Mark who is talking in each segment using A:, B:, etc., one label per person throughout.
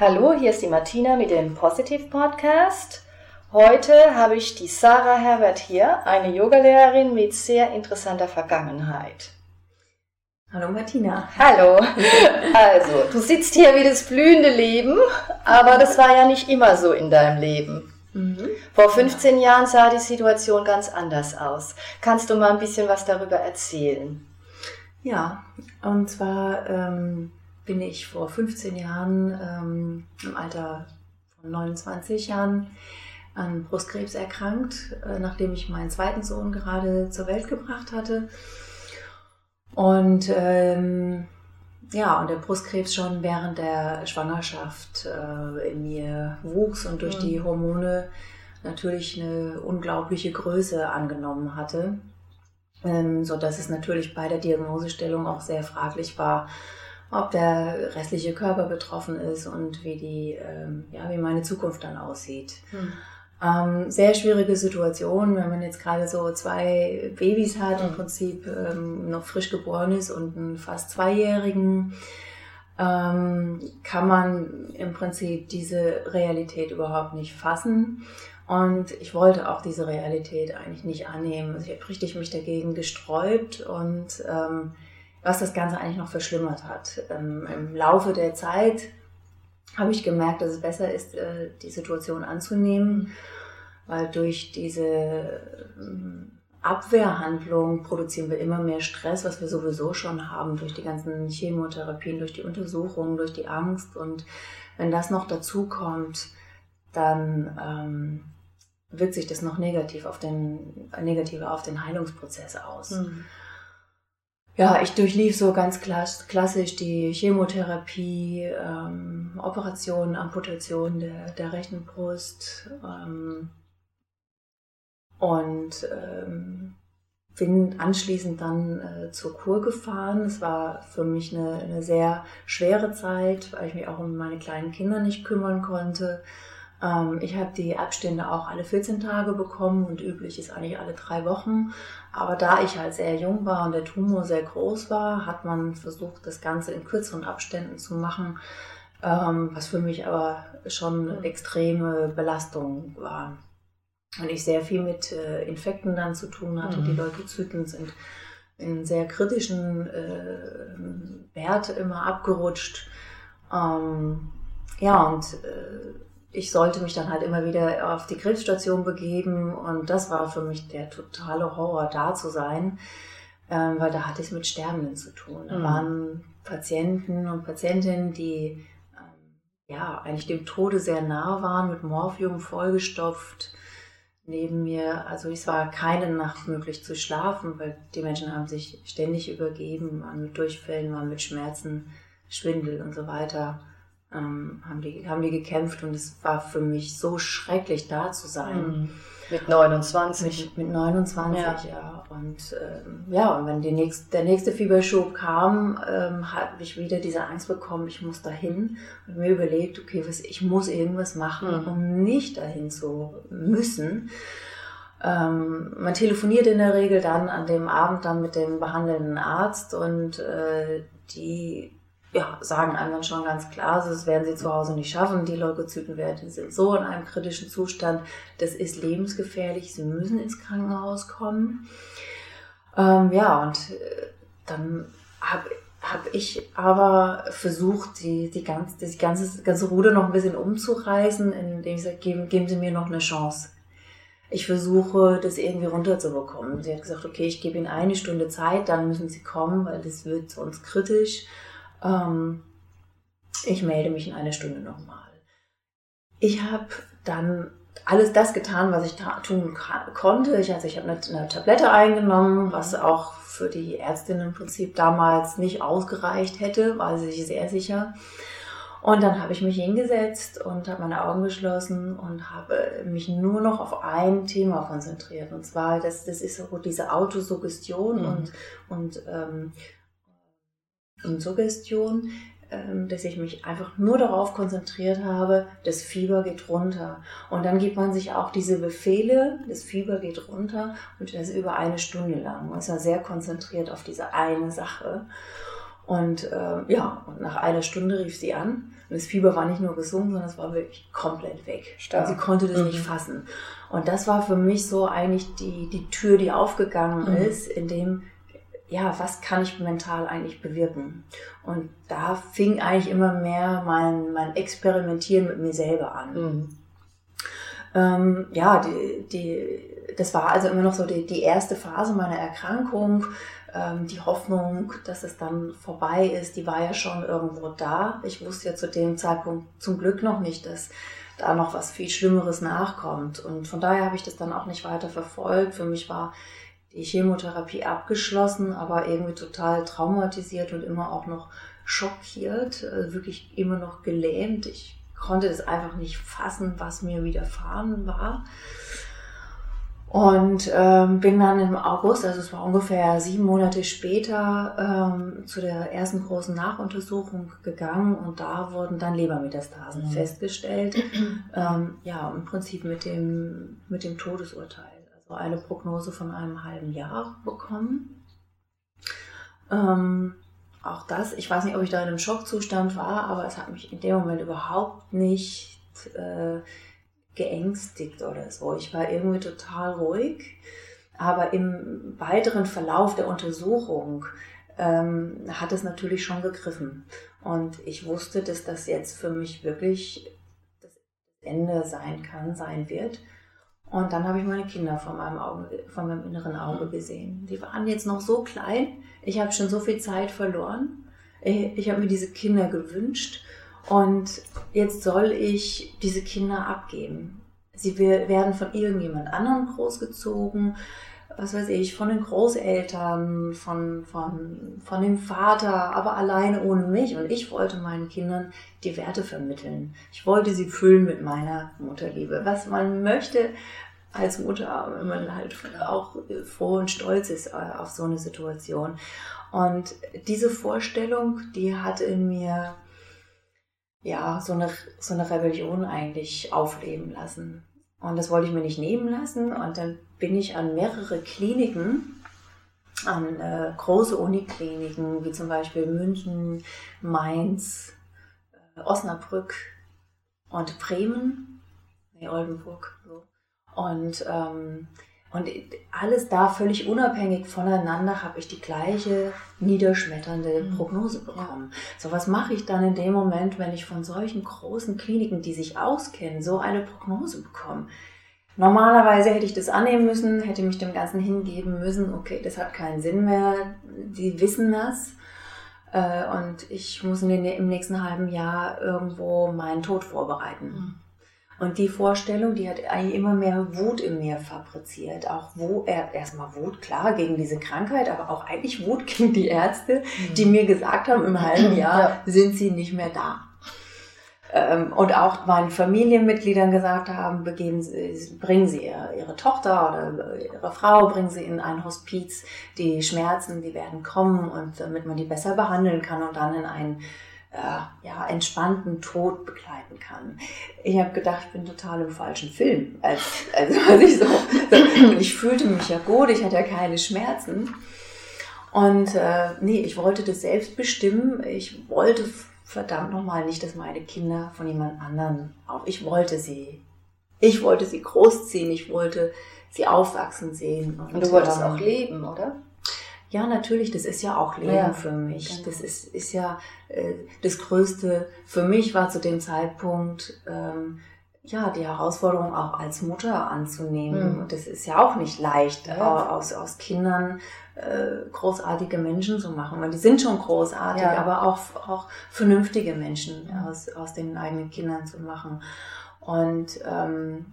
A: Hallo, hier ist die Martina mit dem Positive Podcast. Heute habe ich die Sarah Herbert hier, eine Yogalehrerin mit sehr interessanter Vergangenheit.
B: Hallo Martina.
A: Hallo. Also, du sitzt hier wie das blühende Leben, aber das war ja nicht immer so in deinem Leben. Mhm. Vor 15 ja. Jahren sah die Situation ganz anders aus. Kannst du mal ein bisschen was darüber erzählen?
B: Ja, und zwar ähm, bin ich vor 15 Jahren ähm, im Alter von 29 Jahren an Brustkrebs erkrankt, äh, nachdem ich meinen zweiten Sohn gerade zur Welt gebracht hatte. Und ähm, ja, und der Brustkrebs schon während der Schwangerschaft äh, in mir wuchs und durch mhm. die Hormone natürlich eine unglaubliche Größe angenommen hatte, ähm, so dass es natürlich bei der Diagnosestellung auch sehr fraglich war, ob der restliche Körper betroffen ist und wie die, ähm, ja, wie meine Zukunft dann aussieht. Hm. Ähm, sehr schwierige Situation, wenn man jetzt gerade so zwei Babys hat, hm. im Prinzip ähm, noch frisch geboren ist und einen fast zweijährigen, ähm, kann man im Prinzip diese Realität überhaupt nicht fassen. Und ich wollte auch diese Realität eigentlich nicht annehmen. Also ich habe richtig mich dagegen gesträubt und ähm, was das Ganze eigentlich noch verschlimmert hat. Ähm, Im Laufe der Zeit habe ich gemerkt, dass es besser ist, äh, die Situation anzunehmen, weil durch diese ähm, Abwehrhandlung produzieren wir immer mehr Stress, was wir sowieso schon haben, durch die ganzen Chemotherapien, durch die Untersuchungen, durch die Angst. Und wenn das noch dazu kommt, dann ähm, wirkt sich das noch negativ auf den, negativer auf den Heilungsprozess aus. Mhm ja, ich durchlief so ganz klassisch die Chemotherapie, ähm, Operationen, Amputation der, der rechten Brust ähm, und ähm, bin anschließend dann äh, zur Kur gefahren. Es war für mich eine, eine sehr schwere Zeit, weil ich mich auch um meine kleinen Kinder nicht kümmern konnte. Ähm, ich habe die Abstände auch alle 14 Tage bekommen und üblich ist eigentlich alle drei Wochen. Aber da ich halt sehr jung war und der Tumor sehr groß war, hat man versucht, das Ganze in kürzeren Abständen zu machen, ähm, was für mich aber schon extreme Belastung war. Und ich sehr viel mit äh, Infekten dann zu tun hatte. Mhm. Die Leukozyten sind in sehr kritischen äh, Wert immer abgerutscht. Ähm, ja, und äh, ich sollte mich dann halt immer wieder auf die Krebsstation begeben und das war für mich der totale Horror, da zu sein, ähm, weil da hatte ich es mit Sterbenden zu tun. Da mhm. waren Patienten und Patientinnen, die ähm, ja eigentlich dem Tode sehr nah waren, mit Morphium vollgestopft neben mir. Also es war keine Nacht möglich zu schlafen, weil die Menschen haben sich ständig übergeben, waren mit Durchfällen, waren mit Schmerzen, Schwindel und so weiter ähm, haben, die, haben die gekämpft und es war für mich so schrecklich da zu sein.
A: Mhm. Mit 29.
B: Mit, mit 29, ja. ja. Und ähm, ja, und wenn die nächst, der nächste Fieberschub kam, ähm, habe ich wieder diese Angst bekommen, ich muss dahin und mir überlegt, okay, was, ich muss irgendwas machen, mhm. um nicht dahin zu müssen. Ähm, man telefoniert in der Regel dann an dem Abend dann mit dem behandelnden Arzt und äh, die ja, sagen einem dann schon ganz klar, also das werden sie zu Hause nicht schaffen. Die Leukozytenwerte sind so in einem kritischen Zustand, das ist lebensgefährlich, sie müssen ins Krankenhaus kommen. Ähm, ja, und äh, dann habe hab ich aber versucht, die, die, ganz, die ganze, ganze Ruder noch ein bisschen umzureißen, indem ich sage, geben, geben Sie mir noch eine Chance. Ich versuche, das irgendwie runterzubekommen. Sie hat gesagt, okay, ich gebe Ihnen eine Stunde Zeit, dann müssen Sie kommen, weil das wird sonst kritisch. Ähm, ich melde mich in einer Stunde nochmal. Ich habe dann alles das getan, was ich tun konnte. Ich, also ich habe eine, eine, Tablette eingenommen, was auch für die Ärztin im Prinzip damals nicht ausgereicht hätte, war sie sich sehr sicher. Und dann habe ich mich hingesetzt und habe meine Augen geschlossen und habe mich nur noch auf ein Thema konzentriert. Und zwar, das, das ist so diese Autosuggestion mhm. und, und ähm, und Suggestion, ähm, dass ich mich einfach nur darauf konzentriert habe, das Fieber geht runter. Und dann gibt man sich auch diese Befehle, das Fieber geht runter und das über eine Stunde lang. Man ist ja sehr konzentriert auf diese eine Sache. Und äh, ja, und nach einer Stunde rief sie an Und das Fieber war nicht nur gesunken, sondern es war wirklich komplett weg. Stark. sie konnte das mhm. nicht fassen. Und das war für mich so eigentlich die, die Tür, die aufgegangen mhm. ist, in dem, ja, was kann ich mental eigentlich bewirken? Und da fing eigentlich immer mehr mein, mein Experimentieren mit mir selber an. Mhm. Ähm, ja, die, die, das war also immer noch so die, die erste Phase meiner Erkrankung. Ähm, die Hoffnung, dass es dann vorbei ist, die war ja schon irgendwo da. Ich wusste ja zu dem Zeitpunkt zum Glück noch nicht, dass da noch was viel Schlimmeres nachkommt. Und von daher habe ich das dann auch nicht weiter verfolgt. Für mich war die Chemotherapie abgeschlossen, aber irgendwie total traumatisiert und immer auch noch schockiert, äh, wirklich immer noch gelähmt. Ich konnte das einfach nicht fassen, was mir widerfahren war. Und ähm, bin dann im August, also es war ungefähr sieben Monate später, ähm, zu der ersten großen Nachuntersuchung gegangen und da wurden dann Lebermetastasen mhm. festgestellt. ähm, ja, im Prinzip mit dem, mit dem Todesurteil. Eine Prognose von einem halben Jahr bekommen. Ähm, auch das, ich weiß nicht, ob ich da in einem Schockzustand war, aber es hat mich in dem Moment überhaupt nicht äh, geängstigt oder so. Ich war irgendwie total ruhig. Aber im weiteren Verlauf der Untersuchung ähm, hat es natürlich schon gegriffen. Und ich wusste, dass das jetzt für mich wirklich das Ende sein kann, sein wird. Und dann habe ich meine Kinder von meinem, Auge, von meinem inneren Auge gesehen. Die waren jetzt noch so klein. Ich habe schon so viel Zeit verloren. Ich habe mir diese Kinder gewünscht. Und jetzt soll ich diese Kinder abgeben. Sie werden von irgendjemand anderem großgezogen, was weiß ich, von den Großeltern, von, von, von dem Vater, aber alleine ohne mich. Und ich wollte meinen Kindern die Werte vermitteln. Ich wollte sie füllen mit meiner Mutterliebe. Was man möchte als Mutter, wenn man halt auch froh und stolz ist äh, auf so eine Situation. Und diese Vorstellung, die hat in mir ja, so eine, so eine Rebellion eigentlich aufleben lassen. Und das wollte ich mir nicht nehmen lassen. Und dann bin ich an mehrere Kliniken, an äh, große Unikliniken, wie zum Beispiel München, Mainz, äh, Osnabrück und Bremen, nee, Oldenburg. So. Und ähm, und alles da völlig unabhängig voneinander habe ich die gleiche niederschmetternde mhm. Prognose bekommen. So was mache ich dann in dem Moment, wenn ich von solchen großen Kliniken, die sich auskennen, so eine Prognose bekomme? Normalerweise hätte ich das annehmen müssen, hätte mich dem Ganzen hingeben müssen. Okay, das hat keinen Sinn mehr. Die wissen das. Äh, und ich muss im nächsten halben Jahr irgendwo meinen Tod vorbereiten. Mhm. Und die Vorstellung, die hat eigentlich immer mehr Wut in mir fabriziert. Auch wo er erstmal Wut, klar, gegen diese Krankheit, aber auch eigentlich Wut gegen die Ärzte, die mhm. mir gesagt haben, im halben Jahr ja. sind sie nicht mehr da. Ähm, und auch meinen Familienmitgliedern gesagt haben, begeben sie, bringen Sie ihre, ihre Tochter oder Ihre Frau, bringen Sie in ein Hospiz. Die Schmerzen, die werden kommen und damit man die besser behandeln kann und dann in ein äh, ja, entspannten Tod begleiten kann. Ich habe gedacht, ich bin total im falschen Film. Als, also, als ich so, so, ich fühlte mich ja gut, ich hatte ja keine Schmerzen. Und äh, nee, ich wollte das selbst bestimmen. Ich wollte verdammt nochmal nicht, dass meine Kinder von jemand anderen auf. Ich wollte sie. Ich wollte sie großziehen. Ich wollte sie aufwachsen sehen.
A: Und, und du wolltest ähm, auch leben, oder?
B: Ja, natürlich, das ist ja auch Leben ja, für mich. Genau. Das ist, ist ja äh, das Größte für mich war zu dem Zeitpunkt, ähm, ja, die Herausforderung auch als Mutter anzunehmen. Mhm. Und das ist ja auch nicht leicht, ja. aus, aus Kindern äh, großartige Menschen zu machen. Und die sind schon großartig, ja. aber auch, auch vernünftige Menschen ja. aus, aus den eigenen Kindern zu machen. Und ähm,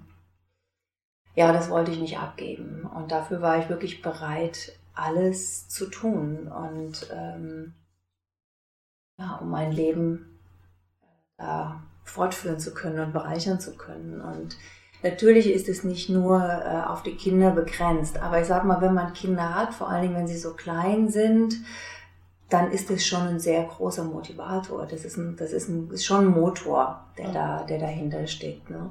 B: ja, das wollte ich nicht abgeben. Und dafür war ich wirklich bereit, alles zu tun und ähm, ja, um mein Leben äh, fortführen zu können und bereichern zu können. Und natürlich ist es nicht nur äh, auf die Kinder begrenzt, aber ich sag mal, wenn man Kinder hat, vor allen Dingen wenn sie so klein sind, dann ist es schon ein sehr großer Motivator. Das ist, ein, das ist, ein, ist schon ein Motor, der, da, der dahinter steckt. Ne?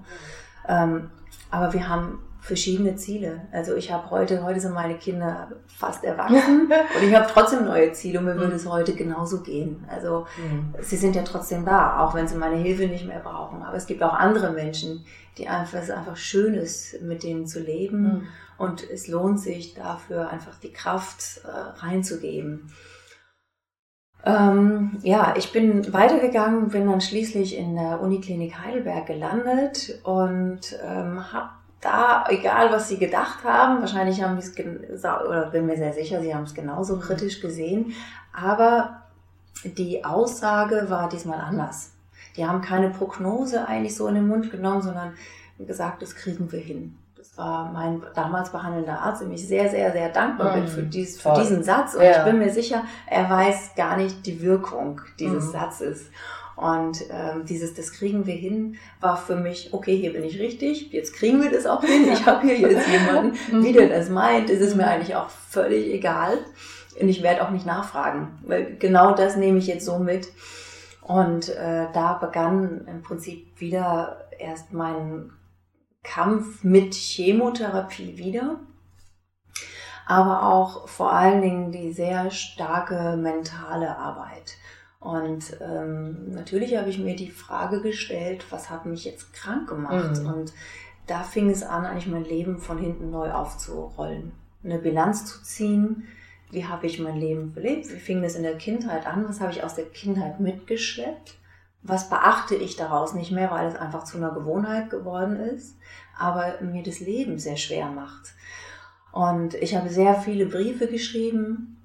B: Ähm, aber wir haben verschiedene Ziele. Also ich habe heute, heute sind meine Kinder fast erwachsen und ich habe trotzdem neue Ziele und mir würde es heute genauso gehen. Also mhm. sie sind ja trotzdem da, auch wenn sie meine Hilfe nicht mehr brauchen. Aber es gibt auch andere Menschen, die einfach, es einfach schön ist, mit denen zu leben mhm. und es lohnt sich dafür einfach die Kraft äh, reinzugeben. Ähm, ja, ich bin weitergegangen, bin dann schließlich in der Uniklinik Heidelberg gelandet und ähm, habe da, egal was sie gedacht haben, wahrscheinlich haben sie es, oder bin mir sehr sicher, sie haben es genauso mhm. kritisch gesehen, aber die Aussage war diesmal anders. Die haben keine Prognose eigentlich so in den Mund genommen, sondern gesagt, das kriegen wir hin war mein damals behandelnder Arzt, dem ich sehr, sehr, sehr dankbar bin für, mhm. dies, für diesen Satz. Und ja. ich bin mir sicher, er weiß gar nicht die Wirkung dieses mhm. Satzes. Und ähm, dieses, das kriegen wir hin, war für mich, okay, hier bin ich richtig, jetzt kriegen wir das auch hin. Ich habe hier jetzt jemanden, mhm. wie der das meint, das ist mir eigentlich auch völlig egal. Und ich werde auch nicht nachfragen, weil genau das nehme ich jetzt so mit. Und äh, da begann im Prinzip wieder erst mein Kampf mit Chemotherapie wieder, aber auch vor allen Dingen die sehr starke mentale Arbeit. Und ähm, natürlich habe ich mir die Frage gestellt, was hat mich jetzt krank gemacht? Mhm. Und da fing es an, eigentlich mein Leben von hinten neu aufzurollen. Eine Bilanz zu ziehen, wie habe ich mein Leben belebt, wie fing es in der Kindheit an, was habe ich aus der Kindheit mitgeschleppt was beachte ich daraus nicht mehr, weil es einfach zu einer Gewohnheit geworden ist, aber mir das Leben sehr schwer macht. Und ich habe sehr viele Briefe geschrieben.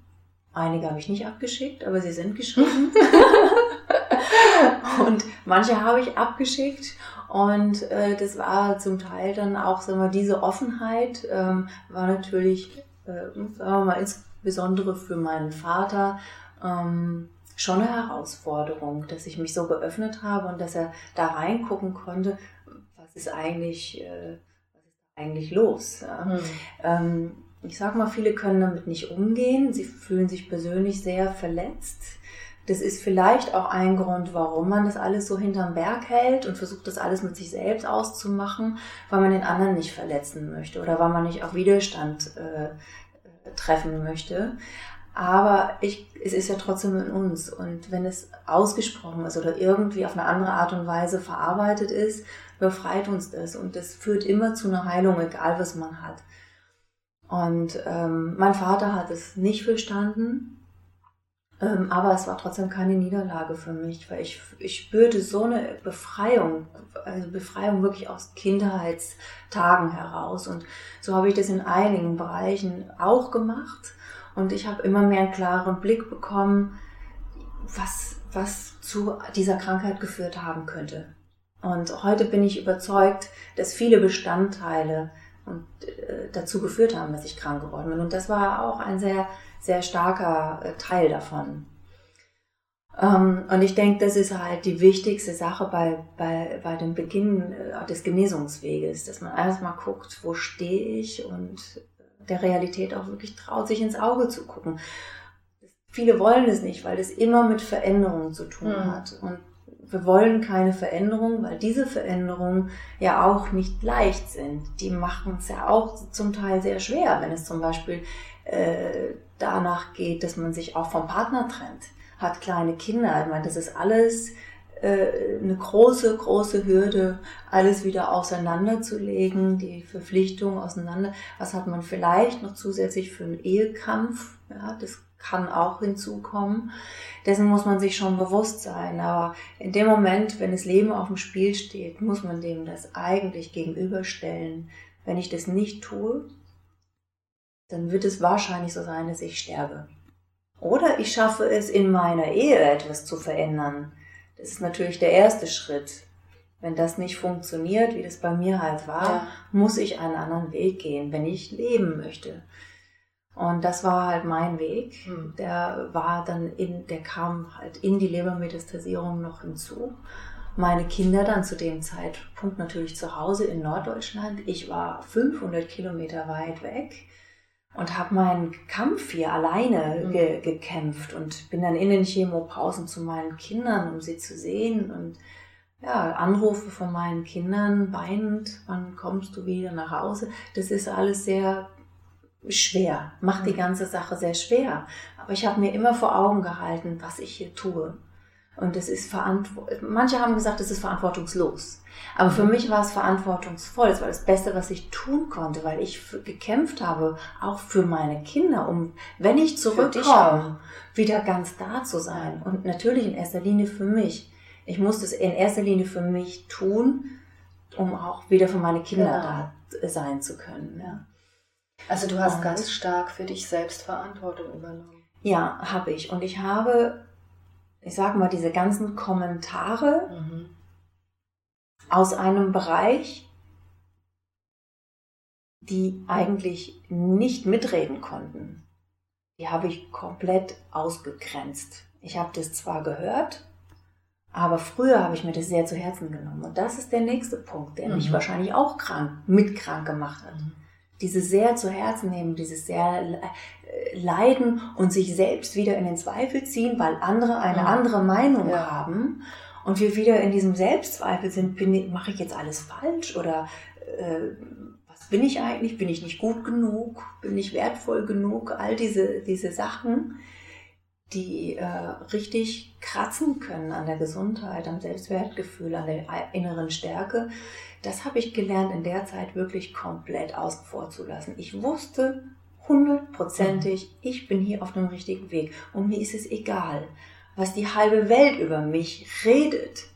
B: Einige habe ich nicht abgeschickt, aber sie sind geschrieben. und manche habe ich abgeschickt. Und äh, das war zum Teil dann auch, sagen wir, diese Offenheit ähm, war natürlich, äh, sagen wir mal, insbesondere für meinen Vater ähm, schon eine Herausforderung, dass ich mich so geöffnet habe und dass er da reingucken konnte, was ist eigentlich, äh, was ist eigentlich los. Ja? Mhm. Ähm, ich sage mal, viele können damit nicht umgehen. Sie fühlen sich persönlich sehr verletzt. Das ist vielleicht auch ein Grund, warum man das alles so hinterm Berg hält und versucht, das alles mit sich selbst auszumachen, weil man den anderen nicht verletzen möchte oder weil man nicht auf Widerstand äh, treffen möchte. Aber ich, es ist ja trotzdem in uns. Und wenn es ausgesprochen ist oder irgendwie auf eine andere Art und Weise verarbeitet ist, befreit uns das. Und das führt immer zu einer Heilung, egal was man hat. Und ähm, mein Vater hat es nicht verstanden. Ähm, aber es war trotzdem keine Niederlage für mich, weil ich, ich spürte so eine Befreiung, also Befreiung wirklich aus Kindheitstagen heraus. Und so habe ich das in einigen Bereichen auch gemacht. Und ich habe immer mehr einen klaren Blick bekommen, was, was zu dieser Krankheit geführt haben könnte. Und heute bin ich überzeugt, dass viele Bestandteile und, äh, dazu geführt haben, dass ich krank geworden bin. Und das war auch ein sehr, sehr starker äh, Teil davon. Ähm, und ich denke, das ist halt die wichtigste Sache bei, bei, bei dem Beginn äh, des Genesungsweges, dass man erstmal guckt, wo stehe ich und der Realität auch wirklich traut, sich ins Auge zu gucken. Viele wollen es nicht, weil das immer mit Veränderungen zu tun mhm. hat. Und wir wollen keine Veränderung, weil diese Veränderungen ja auch nicht leicht sind. Die machen es ja auch zum Teil sehr schwer, wenn es zum Beispiel äh, danach geht, dass man sich auch vom Partner trennt, hat kleine Kinder. Ich meine, das ist alles äh, eine große, große Hürde, alles wieder auseinanderzulegen, die Verpflichtung auseinander. Was hat man vielleicht noch zusätzlich für einen Ehekampf? Ja, das kann auch hinzukommen. Dessen muss man sich schon bewusst sein. Aber in dem Moment, wenn das Leben auf dem Spiel steht, muss man dem das eigentlich gegenüberstellen. Wenn ich das nicht tue, dann wird es wahrscheinlich so sein, dass ich sterbe. Oder ich schaffe es, in meiner Ehe etwas zu verändern. Das ist natürlich der erste Schritt. Wenn das nicht funktioniert, wie das bei mir halt war, ja. muss ich einen anderen Weg gehen, wenn ich leben möchte. Und das war halt mein Weg. Mhm. Der war dann in, der kam halt in die Lebermetastasierung noch hinzu. Meine Kinder dann zu dem Zeitpunkt natürlich zu Hause in Norddeutschland. Ich war 500 Kilometer weit weg und habe meinen Kampf hier alleine mhm. ge gekämpft und bin dann in den Chemopausen zu meinen Kindern, um sie zu sehen und ja, Anrufe von meinen Kindern, weinend, wann kommst du wieder nach Hause? Das ist alles sehr schwer, macht die mhm. ganze Sache sehr schwer. Aber ich habe mir immer vor Augen gehalten, was ich hier tue. Und es ist verantwortlich. Manche haben gesagt, es ist verantwortungslos. Aber für mhm. mich war es verantwortungsvoll. Es war das Beste, was ich tun konnte, weil ich gekämpft habe, auch für meine Kinder, um, wenn ich zurückkomme, wieder ganz da zu sein. Und natürlich in erster Linie für mich. Ich musste es in erster Linie für mich tun, um auch wieder für meine Kinder genau. da sein zu können. Ja.
A: Also du hast und, ganz stark für dich selbst Verantwortung übernommen.
B: Ja, habe ich. Und ich habe, ich sage mal, diese ganzen Kommentare mhm. aus einem Bereich, die eigentlich nicht mitreden konnten, die habe ich komplett ausgegrenzt. Ich habe das zwar gehört, aber früher habe ich mir das sehr zu Herzen genommen. Und das ist der nächste Punkt, der mhm. mich wahrscheinlich auch krank, mit krank gemacht hat. Mhm dieses sehr zu Herzen nehmen, dieses sehr äh, leiden und sich selbst wieder in den Zweifel ziehen, weil andere eine ja. andere Meinung ja. haben und wir wieder in diesem Selbstzweifel sind, bin, mache ich jetzt alles falsch oder äh, was bin ich eigentlich? Bin ich nicht gut genug? Bin ich wertvoll genug? All diese, diese Sachen, die äh, richtig kratzen können an der Gesundheit, am Selbstwertgefühl, an der inneren Stärke, das habe ich gelernt in der Zeit wirklich komplett außen vor zu lassen. Ich wusste hundertprozentig, mhm. ich bin hier auf dem richtigen Weg und mir ist es egal, was die halbe Welt über mich redet.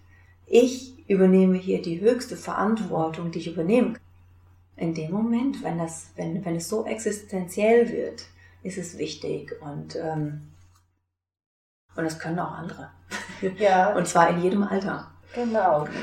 B: Ich übernehme hier die höchste Verantwortung, die ich übernehmen kann. In dem Moment, wenn, das, wenn, wenn es so existenziell wird, ist es wichtig und, ähm, und das können auch andere. Ja. und zwar in jedem Alter.
A: Genau.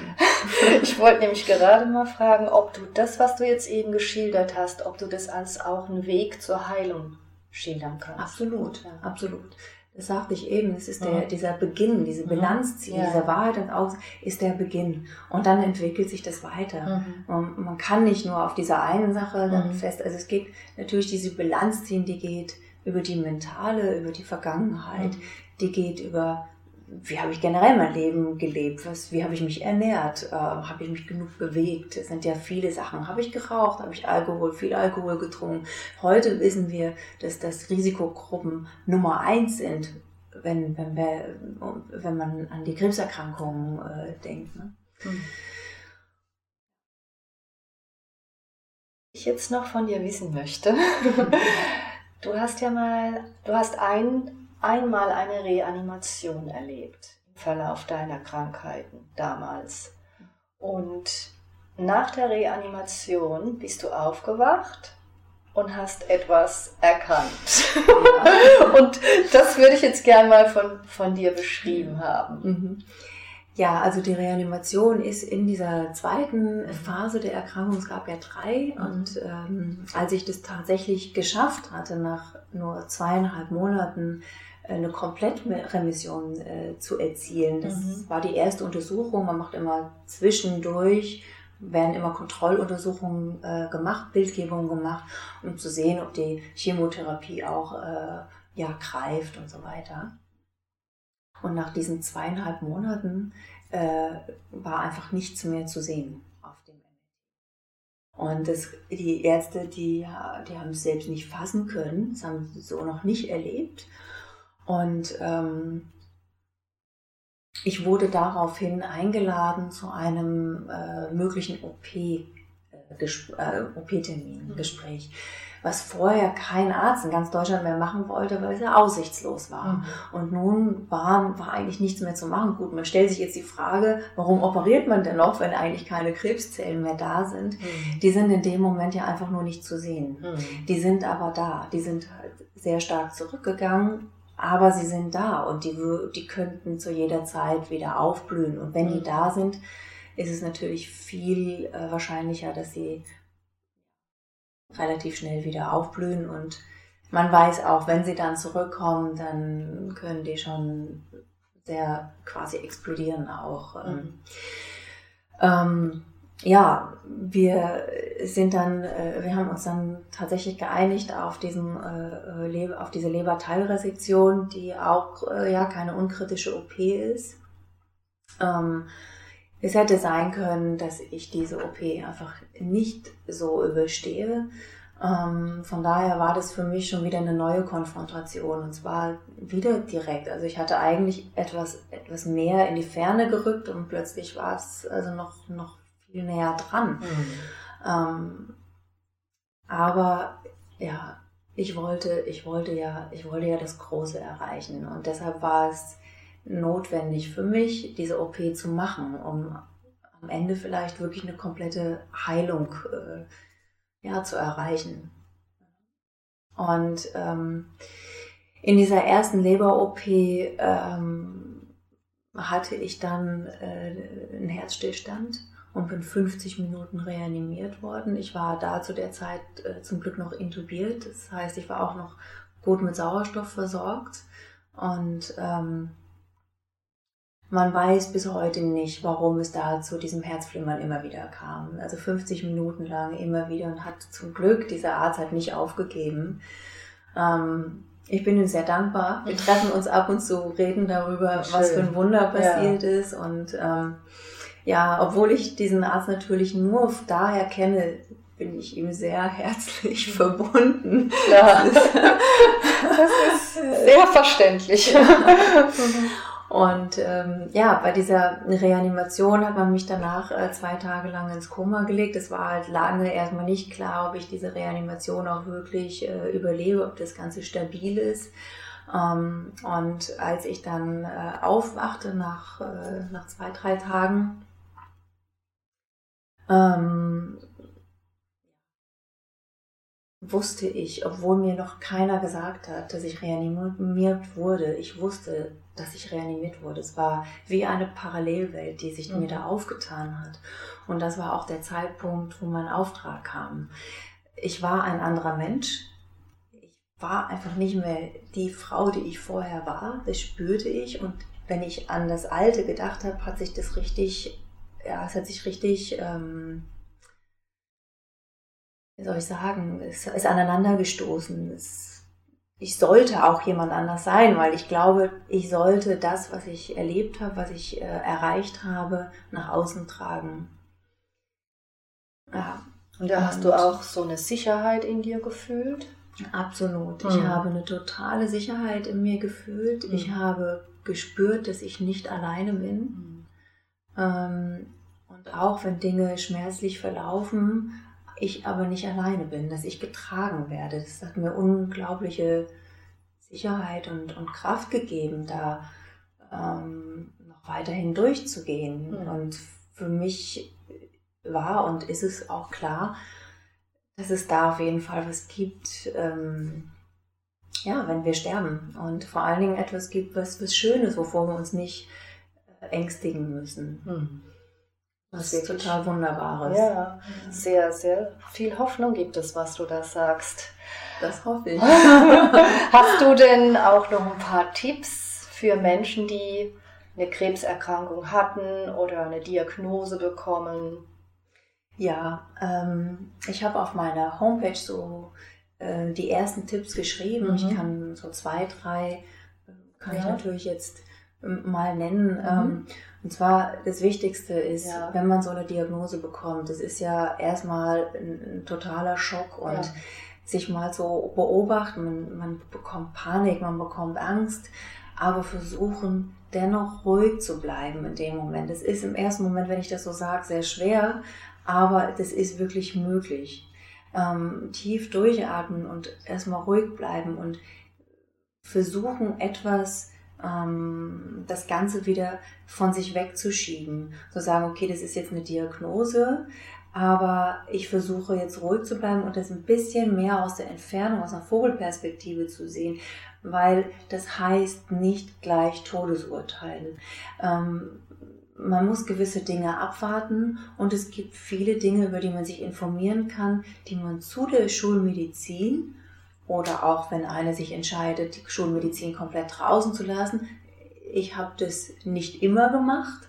A: Ich wollte nämlich gerade mal fragen, ob du das, was du jetzt eben geschildert hast, ob du das als auch einen Weg zur Heilung schildern kannst.
B: Absolut, ja. absolut. Das sagte ich eben, es ist der, mhm. dieser Beginn, diese mhm. Bilanz ziehen, ja. dieser Wahrheit und Aus ist der Beginn. Und dann entwickelt sich das weiter. Mhm. Man kann nicht nur auf dieser einen Sache dann mhm. fest, also es geht natürlich diese Bilanz ziehen, die geht über die mentale, über die Vergangenheit, mhm. Die geht über wie habe ich generell mein Leben gelebt? Was, wie habe ich mich ernährt? Äh, habe ich mich genug bewegt? Es sind ja viele Sachen. Habe ich geraucht? Habe ich Alkohol, viel Alkohol getrunken? Heute wissen wir, dass das Risikogruppen Nummer eins sind, wenn, wenn, wir, wenn man an die Krebserkrankungen äh, denkt. Ne? Hm.
A: Ich jetzt noch von dir wissen möchte. du hast ja mal, du hast ein einmal eine Reanimation erlebt im Verlauf deiner Krankheiten damals. Und nach der Reanimation bist du aufgewacht und hast etwas erkannt. Ja. und das würde ich jetzt gerne mal von, von dir beschrieben haben. Mhm.
B: Ja, also die Reanimation ist in dieser zweiten Phase der Erkrankung, es gab ja drei, mhm. und ähm, als ich das tatsächlich geschafft hatte, nach nur zweieinhalb Monaten eine Komplettremission äh, zu erzielen. Das mhm. war die erste Untersuchung. Man macht immer zwischendurch, werden immer Kontrolluntersuchungen äh, gemacht, Bildgebungen gemacht, um zu sehen, ob die Chemotherapie auch äh, ja, greift und so weiter. Und nach diesen zweieinhalb Monaten äh, war einfach nichts mehr zu sehen auf dem und das, die Ärzte, die, die haben es selbst nicht fassen können, das haben sie so noch nicht erlebt. Und ähm, ich wurde daraufhin eingeladen zu einem äh, möglichen OP-Termin, äh, OP-Termin, mhm. Gespräch, was vorher kein Arzt in ganz Deutschland mehr machen wollte, weil es ja aussichtslos war. Mhm. Und nun war, war eigentlich nichts mehr zu machen. Gut, man stellt sich jetzt die Frage, warum operiert man denn noch, wenn eigentlich keine Krebszellen mehr da sind? Mhm. Die sind in dem Moment ja einfach nur nicht zu sehen. Mhm. Die sind aber da. Die sind halt sehr stark zurückgegangen aber sie sind da und die, die könnten zu jeder Zeit wieder aufblühen. Und wenn die mhm. da sind, ist es natürlich viel äh, wahrscheinlicher, dass sie relativ schnell wieder aufblühen. Und man weiß auch, wenn sie dann zurückkommen, dann können die schon sehr quasi explodieren auch. Ähm, mhm. Ähm, ja, wir sind dann, äh, wir haben uns dann tatsächlich geeinigt auf diesen, äh, auf diese Leberteilresektion, die auch äh, ja keine unkritische OP ist. Ähm, es hätte sein können, dass ich diese OP einfach nicht so überstehe. Ähm, von daher war das für mich schon wieder eine neue Konfrontation und zwar wieder direkt. Also ich hatte eigentlich etwas, etwas mehr in die Ferne gerückt und plötzlich war es also noch, noch viel näher dran. Mhm. Ähm, aber ja, ich wollte, ich wollte ja, ich wollte ja das Große erreichen und deshalb war es notwendig für mich, diese OP zu machen, um am Ende vielleicht wirklich eine komplette Heilung äh, ja, zu erreichen. Und ähm, in dieser ersten Leber-OP ähm, hatte ich dann äh, einen Herzstillstand und bin 50 Minuten reanimiert worden. Ich war da zu der Zeit äh, zum Glück noch intubiert. Das heißt, ich war auch noch gut mit Sauerstoff versorgt. Und ähm, man weiß bis heute nicht, warum es da zu diesem Herzflimmern immer wieder kam. Also 50 Minuten lang immer wieder und hat zum Glück dieser Arzt halt nicht aufgegeben. Ähm, ich bin ihm sehr dankbar. Wir treffen uns ab und zu, reden darüber, Schön. was für ein Wunder passiert ja. ist und ähm, ja, obwohl ich diesen Arzt natürlich nur daher kenne, bin ich ihm sehr herzlich verbunden.
A: Ja, das ist sehr verständlich.
B: Und ähm, ja, bei dieser Reanimation hat man mich danach äh, zwei Tage lang ins Koma gelegt. Es war halt lange erstmal nicht klar, ob ich diese Reanimation auch wirklich äh, überlebe, ob das Ganze stabil ist. Ähm, und als ich dann äh, aufwachte nach, äh, nach zwei, drei Tagen, ähm, wusste ich, obwohl mir noch keiner gesagt hat, dass ich reanimiert wurde, ich wusste, dass ich reanimiert wurde. Es war wie eine Parallelwelt, die sich mhm. mir da aufgetan hat. Und das war auch der Zeitpunkt, wo mein Auftrag kam. Ich war ein anderer Mensch. Ich war einfach nicht mehr die Frau, die ich vorher war. Das spürte ich. Und wenn ich an das Alte gedacht habe, hat sich das richtig ja, es hat sich richtig, ähm, wie soll ich sagen, es ist aneinander gestoßen. Es, ich sollte auch jemand anders sein, weil ich glaube, ich sollte das, was ich erlebt habe, was ich äh, erreicht habe, nach außen tragen.
A: Ja. Und da hast du auch so eine Sicherheit in dir gefühlt?
B: Absolut. Ich mhm. habe eine totale Sicherheit in mir gefühlt. Mhm. Ich habe gespürt, dass ich nicht alleine bin. Mhm. Ähm, und auch wenn Dinge schmerzlich verlaufen, ich aber nicht alleine bin, dass ich getragen werde. Das hat mir unglaubliche Sicherheit und, und Kraft gegeben, da ähm, noch weiterhin durchzugehen. Mhm. Und für mich war und ist es auch klar, dass es da auf jeden Fall was gibt, ähm, ja, wenn wir sterben. Und vor allen Dingen etwas gibt, was, was Schönes, wovor wir uns nicht ängstigen müssen. Mhm. Was ist total Wunderbares.
A: Ja, sehr, sehr viel Hoffnung gibt es, was du da sagst.
B: Das hoffe ich.
A: Hast du denn auch noch ein paar Tipps für Menschen, die eine Krebserkrankung hatten oder eine Diagnose bekommen?
B: Ja, ähm, ich habe auf meiner Homepage so äh, die ersten Tipps geschrieben. Mhm. Ich kann so zwei, drei, äh, kann ja. ich natürlich jetzt mal nennen. Mhm. Ähm, und zwar das Wichtigste ist, ja. wenn man so eine Diagnose bekommt, das ist ja erstmal ein, ein totaler Schock und ja. sich mal so beobachten, man, man bekommt Panik, man bekommt Angst, aber versuchen dennoch ruhig zu bleiben in dem Moment. Es ist im ersten Moment, wenn ich das so sage, sehr schwer, aber das ist wirklich möglich. Ähm, tief durchatmen und erstmal ruhig bleiben und versuchen etwas ähm, das Ganze wieder von sich wegzuschieben. Zu sagen, okay, das ist jetzt eine Diagnose, aber ich versuche jetzt ruhig zu bleiben und das ein bisschen mehr aus der Entfernung, aus einer Vogelperspektive zu sehen, weil das heißt nicht gleich Todesurteil. Ähm, man muss gewisse Dinge abwarten und es gibt viele Dinge, über die man sich informieren kann, die man zu der Schulmedizin oder auch wenn eine sich entscheidet, die Schulmedizin komplett draußen zu lassen. Ich habe das nicht immer gemacht.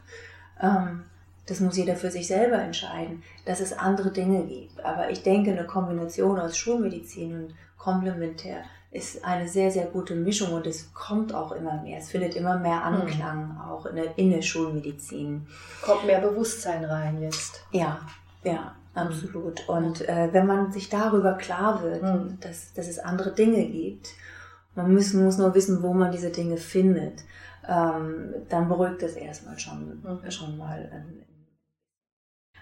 B: Ähm, das muss jeder für sich selber entscheiden, dass es andere Dinge gibt. Aber ich denke, eine Kombination aus Schulmedizin und Komplementär ist eine sehr, sehr gute Mischung und es kommt auch immer mehr. Es findet immer mehr hm. Anklang, auch in der, in der Schulmedizin.
A: Kommt mehr Bewusstsein rein jetzt.
B: Ja, ja, absolut. Und äh, wenn man sich darüber klar wird, mhm. dass, dass es andere Dinge gibt, man muss, muss nur wissen, wo man diese Dinge findet, ähm, dann beruhigt es erstmal schon, mhm. schon mal. Ähm,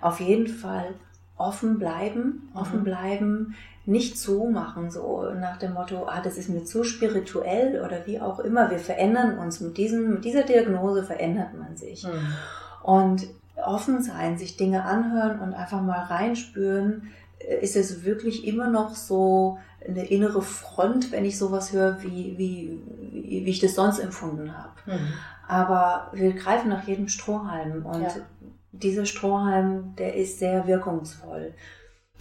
B: auf jeden Fall offen bleiben, offen mhm. bleiben, nicht zumachen, so nach dem Motto, ah, das ist mir zu spirituell oder wie auch immer. Wir verändern uns mit, diesem, mit dieser Diagnose verändert man sich. Mhm. Und offen sein, sich Dinge anhören und einfach mal reinspüren, äh, ist es wirklich immer noch so eine innere Front, wenn ich sowas höre, wie, wie, wie, ich das sonst empfunden habe. Mhm. Aber wir greifen nach jedem Strohhalm und ja. dieser Strohhalm, der ist sehr wirkungsvoll.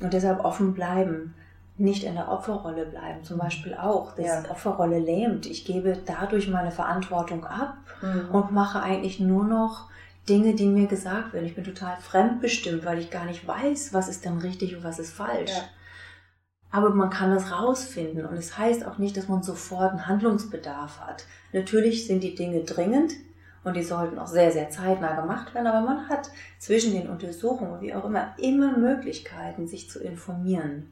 B: Und deshalb offen bleiben nicht in der Opferrolle bleiben, zum Beispiel auch. Das ja. Opferrolle lähmt. Ich gebe dadurch meine Verantwortung ab mhm. und mache eigentlich nur noch Dinge, die mir gesagt werden. Ich bin total fremdbestimmt, weil ich gar nicht weiß, was ist denn richtig und was ist falsch. Ja. Aber man kann das rausfinden und es das heißt auch nicht, dass man sofort einen Handlungsbedarf hat. Natürlich sind die Dinge dringend und die sollten auch sehr, sehr zeitnah gemacht werden, aber man hat zwischen den Untersuchungen, wie auch immer, immer Möglichkeiten, sich zu informieren.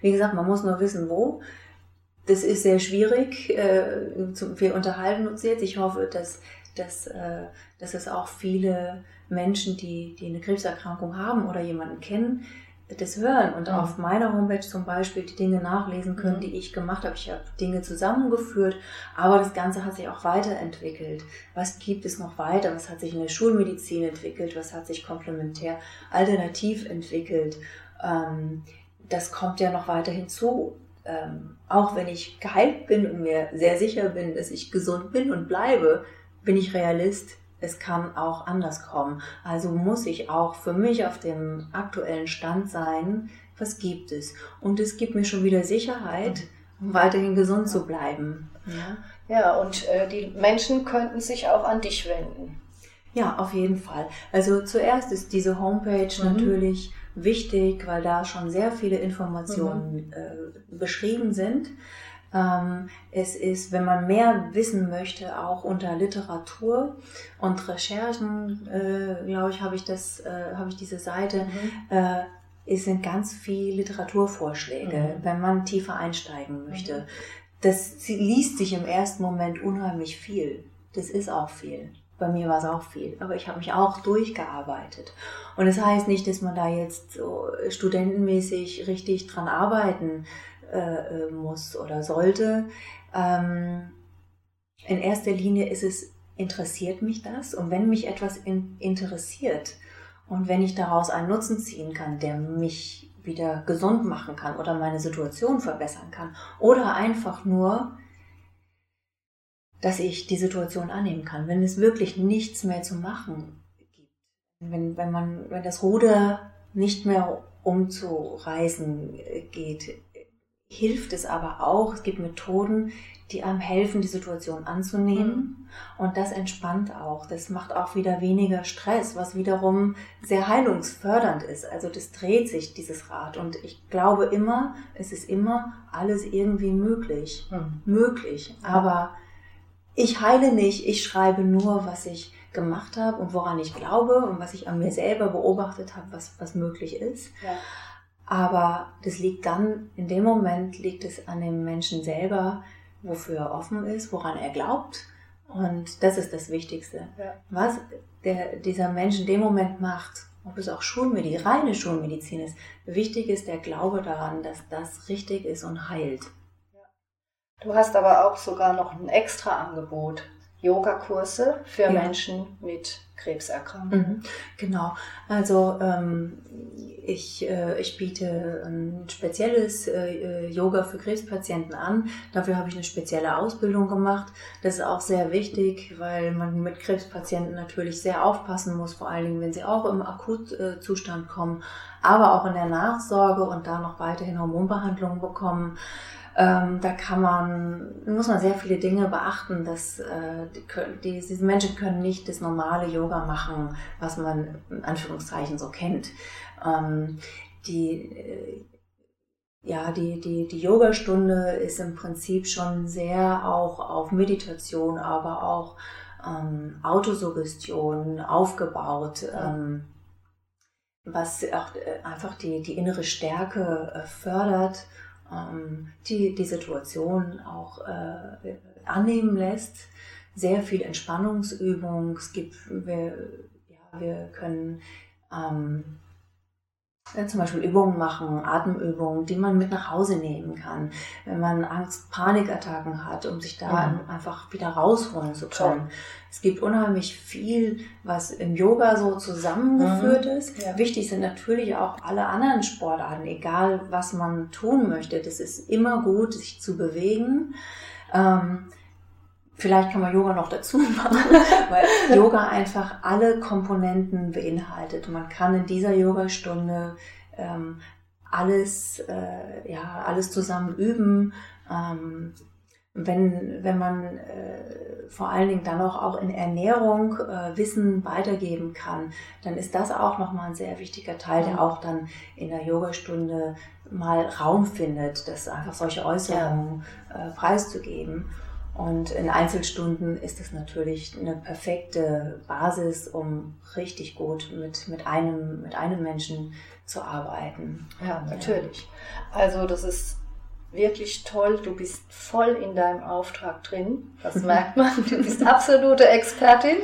B: Wie gesagt, man muss nur wissen, wo. Das ist sehr schwierig. Äh, wir unterhalten uns jetzt. Ich hoffe, dass, dass, äh, dass es auch viele Menschen, die, die eine Krebserkrankung haben oder jemanden kennen, das hören und mhm. auf meiner Homepage zum Beispiel die Dinge nachlesen können, mhm. die ich gemacht habe. Ich habe Dinge zusammengeführt, aber das Ganze hat sich auch weiterentwickelt. Was gibt es noch weiter? Was hat sich in der Schulmedizin entwickelt? Was hat sich komplementär alternativ entwickelt? Ähm, das kommt ja noch weiter hinzu. Ähm, auch wenn ich geheilt bin und mir sehr sicher bin, dass ich gesund bin und bleibe, bin ich Realist. Es kann auch anders kommen. Also muss ich auch für mich auf dem aktuellen Stand sein, was gibt es. Und es gibt mir schon wieder Sicherheit, um weiterhin gesund zu bleiben.
A: Ja, ja und äh, die Menschen könnten sich auch an dich wenden.
B: Ja, auf jeden Fall. Also zuerst ist diese Homepage mhm. natürlich wichtig, weil da schon sehr viele Informationen mhm. äh, beschrieben sind. Ähm, es ist, wenn man mehr wissen möchte, auch unter Literatur und Recherchen, äh, glaube ich, habe ich das, äh, habe ich diese Seite. Mhm. Äh, es sind ganz viele Literaturvorschläge, mhm. wenn man tiefer einsteigen möchte. Mhm. Das liest sich im ersten Moment unheimlich viel. Das ist auch viel. Bei mir war es auch viel, aber ich habe mich auch durchgearbeitet. Und das heißt nicht, dass man da jetzt so studentenmäßig richtig dran arbeiten äh, äh, muss oder sollte. Ähm, in erster Linie ist es, interessiert mich das? Und wenn mich etwas in, interessiert und wenn ich daraus einen Nutzen ziehen kann, der mich wieder gesund machen kann oder meine Situation verbessern kann oder einfach nur dass ich die Situation annehmen kann. Wenn es wirklich nichts mehr zu machen gibt, wenn, wenn, man, wenn das Ruder nicht mehr umzureißen geht, hilft es aber auch, es gibt Methoden, die einem helfen, die Situation anzunehmen. Mhm. Und das entspannt auch. Das macht auch wieder weniger Stress, was wiederum sehr heilungsfördernd ist. Also das dreht sich, dieses Rad. Und ich glaube immer, es ist immer alles irgendwie möglich. Mhm. Möglich. Aber ich heile nicht, ich schreibe nur, was ich gemacht habe und woran ich glaube und was ich an mir selber beobachtet habe, was, was möglich ist. Ja. Aber das liegt dann, in dem Moment liegt es an dem Menschen selber, wofür er offen ist, woran er glaubt. Und das ist das Wichtigste. Ja. Was der, dieser Mensch in dem Moment macht, ob es auch Schulmedizin, reine Schulmedizin ist, wichtig ist der Glaube daran, dass das richtig ist und heilt.
A: Du hast aber auch sogar noch ein extra Angebot. Yogakurse für ja. Menschen mit Krebserkrankungen. Mhm,
B: genau. Also ähm, ich, äh, ich biete ein spezielles äh, Yoga für Krebspatienten an. Dafür habe ich eine spezielle Ausbildung gemacht. Das ist auch sehr wichtig, weil man mit Krebspatienten natürlich sehr aufpassen muss, vor allen Dingen, wenn sie auch im Akutzustand kommen, aber auch in der Nachsorge und da noch weiterhin Hormonbehandlungen bekommen. Ähm, da kann man, muss man sehr viele Dinge beachten, dass äh, die, diese Menschen können nicht das normale Yoga machen, was man in Anführungszeichen so kennt. Ähm, die, äh, ja, die, die, die Yogastunde ist im Prinzip schon sehr auch auf Meditation, aber auch ähm, Autosuggestion aufgebaut, ähm, was auch äh, einfach die, die innere Stärke äh, fördert, ähm, die die Situation auch äh, annehmen lässt. Sehr viel Entspannungsübung. Es gibt, wir, ja, wir können ähm, ja, zum Beispiel Übungen machen, Atemübungen, die man mit nach Hause nehmen kann, wenn man Angst, Panikattacken hat, um sich da mhm. einfach wieder rausholen zu können. Toll. Es gibt unheimlich viel, was im Yoga so zusammengeführt mhm. ist. Ja. Wichtig sind natürlich auch alle anderen Sportarten, egal was man tun möchte. Das ist immer gut, sich zu bewegen. Ähm, Vielleicht kann man Yoga noch dazu machen, weil Yoga einfach alle Komponenten beinhaltet. Man kann in dieser Yogastunde ähm, alles, äh, ja, alles zusammen üben. Ähm, wenn, wenn man äh, vor allen Dingen dann auch, auch in Ernährung äh, Wissen weitergeben kann, dann ist das auch nochmal ein sehr wichtiger Teil, der auch dann in der Yogastunde mal Raum findet, das einfach solche Äußerungen äh, preiszugeben. Und in Einzelstunden ist es natürlich eine perfekte Basis, um richtig gut mit, mit, einem, mit einem Menschen zu arbeiten.
A: Ja, natürlich. Ja. Also das ist wirklich toll. Du bist voll in deinem Auftrag drin. Das merkt man. Du bist absolute Expertin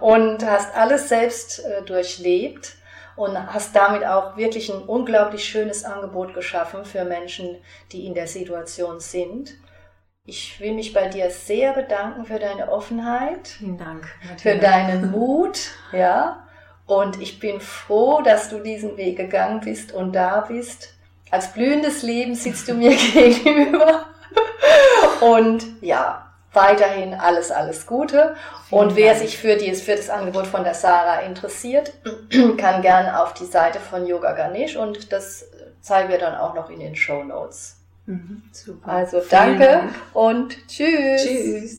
A: und hast alles selbst äh, durchlebt und hast damit auch wirklich ein unglaublich schönes Angebot geschaffen für Menschen, die in der Situation sind. Ich will mich bei dir sehr bedanken für deine Offenheit.
B: Vielen Dank.
A: Für deinen Mut, ja. Und ich bin froh, dass du diesen Weg gegangen bist und da bist. Als blühendes Leben sitzt du mir gegenüber. Und ja, weiterhin alles, alles Gute. Vielen und wer Dank. sich für, die, für das Angebot von der Sarah interessiert, kann gerne auf die Seite von Yoga Ganesh und das zeigen wir dann auch noch in den Show Notes. Mhm, super. Also danke Dank. und tschüss. Tschüss.